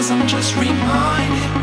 cause I'm just reminded